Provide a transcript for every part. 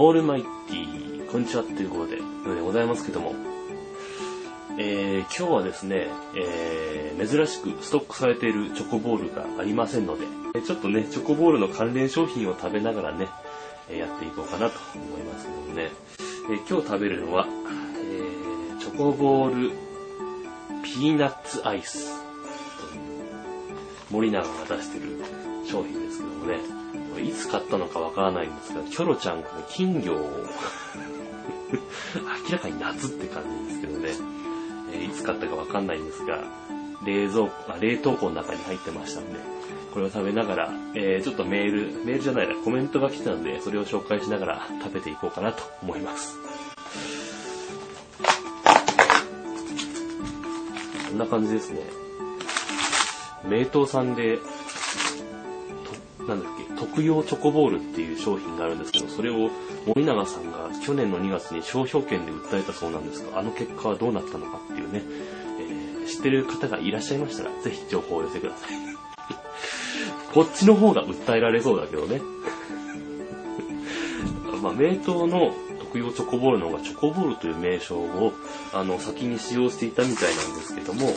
オールマイティー、こんにちはということで、でございますけども、えー、今日はですね、えー、珍しくストックされているチョコボールがありませんので、ちょっとね、チョコボールの関連商品を食べながらね、やっていこうかなと思いますけどもね、えー、今日食べるのは、えー、チョコボールピーナッツアイスという森永が出してる商品ですけどもね、これいつ買ったのかわからないんですが、キョロちゃんが金魚を 明らかに夏って感じですけどね、えいつ買ったかわかんないんですが、冷蔵庫、冷凍庫の中に入ってましたんで、これを食べながら、えー、ちょっとメール、メールじゃないな、コメントが来てたんで、それを紹介しながら食べていこうかなと思います。こんな感じですね。冷凍さんで、なんだっけ、特用チョコボールっていう商品があるんですけど、それを森永さんが去年の2月に商標権で訴えたそうなんですが、あの結果はどうなったのかっていうね、えー、知ってる方がいらっしゃいましたら、ぜひ情報を寄せください。こっちの方が訴えられそうだけどね。まあ、名刀の特用チョコボールの方がチョコボールという名称を、あの、先に使用していたみたいなんですけども、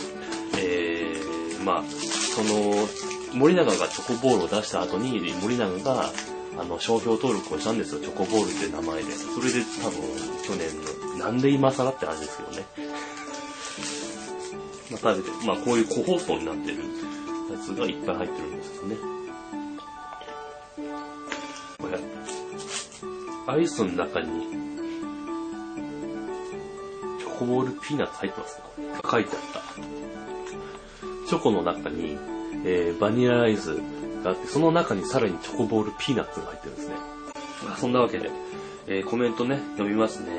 えー、まあ、その、森永がチョコボールを出した後に、森永が、あの、商標登録をしたんですよ。チョコボールっていう名前で。それで多分、去年の、なんで今更って話ですけどね。まあ、食べて、まあ、こういう個包装になってるやつがいっぱい入ってるんですけどね。これ、アイスの中に、チョコボールピーナッツ入ってますね。書いてあった。チョコの中に、えー、バニラアイスがあって、その中にさらにチョコボールピーナッツが入ってるんですね。まあ、そんなわけで、えー、コメントね、読みますね。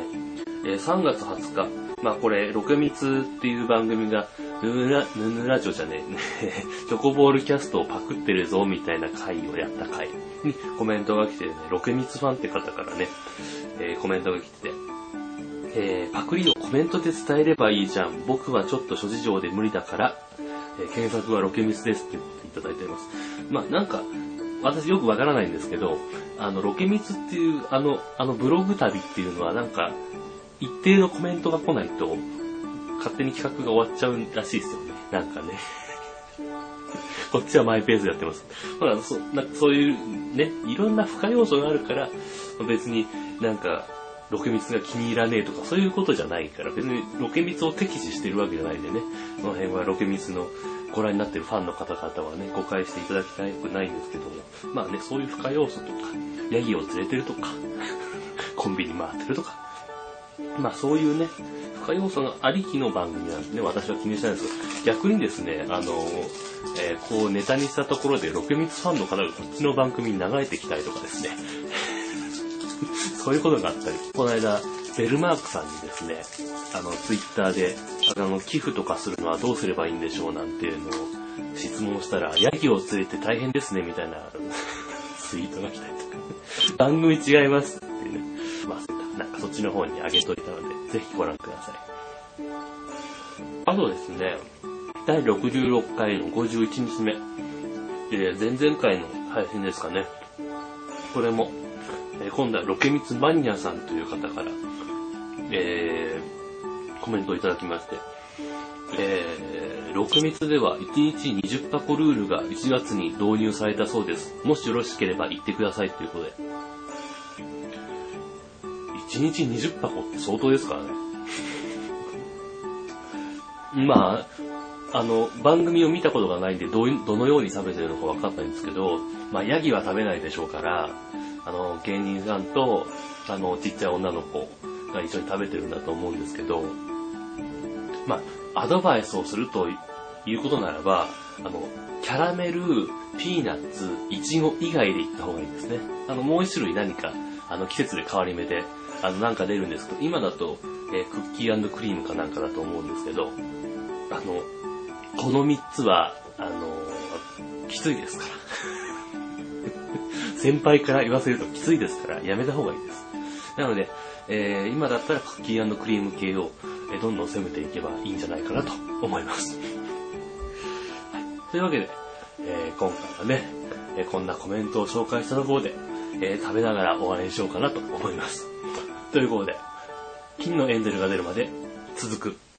えー、3月20日、まあこれ、ロケミツっていう番組が、ヌヌラ、ヌヌラジオじゃねえ、チョコボールキャストをパクってるぞみたいな回をやった回にコメントが来てね、ロケミツファンって方からね、えー、コメントが来てて、えー、パクリをコメントで伝えればいいじゃん。僕はちょっと諸事情で無理だから、えー、検索はロケミスですって言っていただいています。まあなんか、私よくわからないんですけど、あの、ロケミツっていう、あの、あのブログ旅っていうのはなんか、一定のコメントが来ないと、勝手に企画が終わっちゃうらしいですよね。なんかね。こっちはマイペースでやってます。だからそなんかそういうね、いろんな付加要素があるから、別になんか、ロケミツが気に入らねえとかそういうことじゃないから、別にロケミツを敵視してるわけじゃないんでね、この辺はロケミツのご覧になってるファンの方々はね、誤解していただきたくないんですけども、まあね、そういう付加要素とか、ヤギを連れてるとか、コンビニ回ってるとか、まあそういうね、付加要素がありきの番組なんでね、私は気にしたいんですけど、逆にですね、あの、えー、こうネタにしたところで、ロケミツファンの方がこっちの番組に流れてきたりとかですね、そういうことがあったり、この間、ベルマークさんにですね、あの、ツイッターで、あの、寄付とかするのはどうすればいいんでしょうなんていうのを質問したら、ヤギを連れて大変ですね、みたいな ツイートが来たりとか、番組違いますっていうね、まあ、なんかそっちの方に上げといたので、ぜひご覧ください。あとですね、第66回の51日目、えー、前々回の配信ですかね。これも、え、今度はロケミツマニアさんという方から、えー、コメントをいただきまして、えー、ロケミツでは1日20箱ルールが1月に導入されたそうです。もしよろしければ言ってくださいということで。1日20箱って相当ですからね。まあ、あの、番組を見たことがないんで、どどのように食べてるのか分かんないんですけど、まあ、ヤギは食べないでしょうから、あの、芸人さんと、あの、ちっちゃい女の子が一緒に食べてるんだと思うんですけど、まあ、アドバイスをするということならば、あの、キャラメル、ピーナッツ、イチゴ以外でいった方がいいですね。あの、もう一種類何か、あの、季節で変わり目で、あの、なんか出るんですけど、今だと、えー、クッキークリームかなんかだと思うんですけど、あの、この3つは、あの、きついですから。先輩から言わせるときついですから、やめた方がいいです。なので、えー、今だったらクッキークリーム系を、え、どんどん攻めていけばいいんじゃないかなと思います。はい、というわけで、えー、今回はね、えこんなコメントを紹介したところで、えー食べながら終わりにしようかなと思います。ということで、金のエンゼルが出るまで続く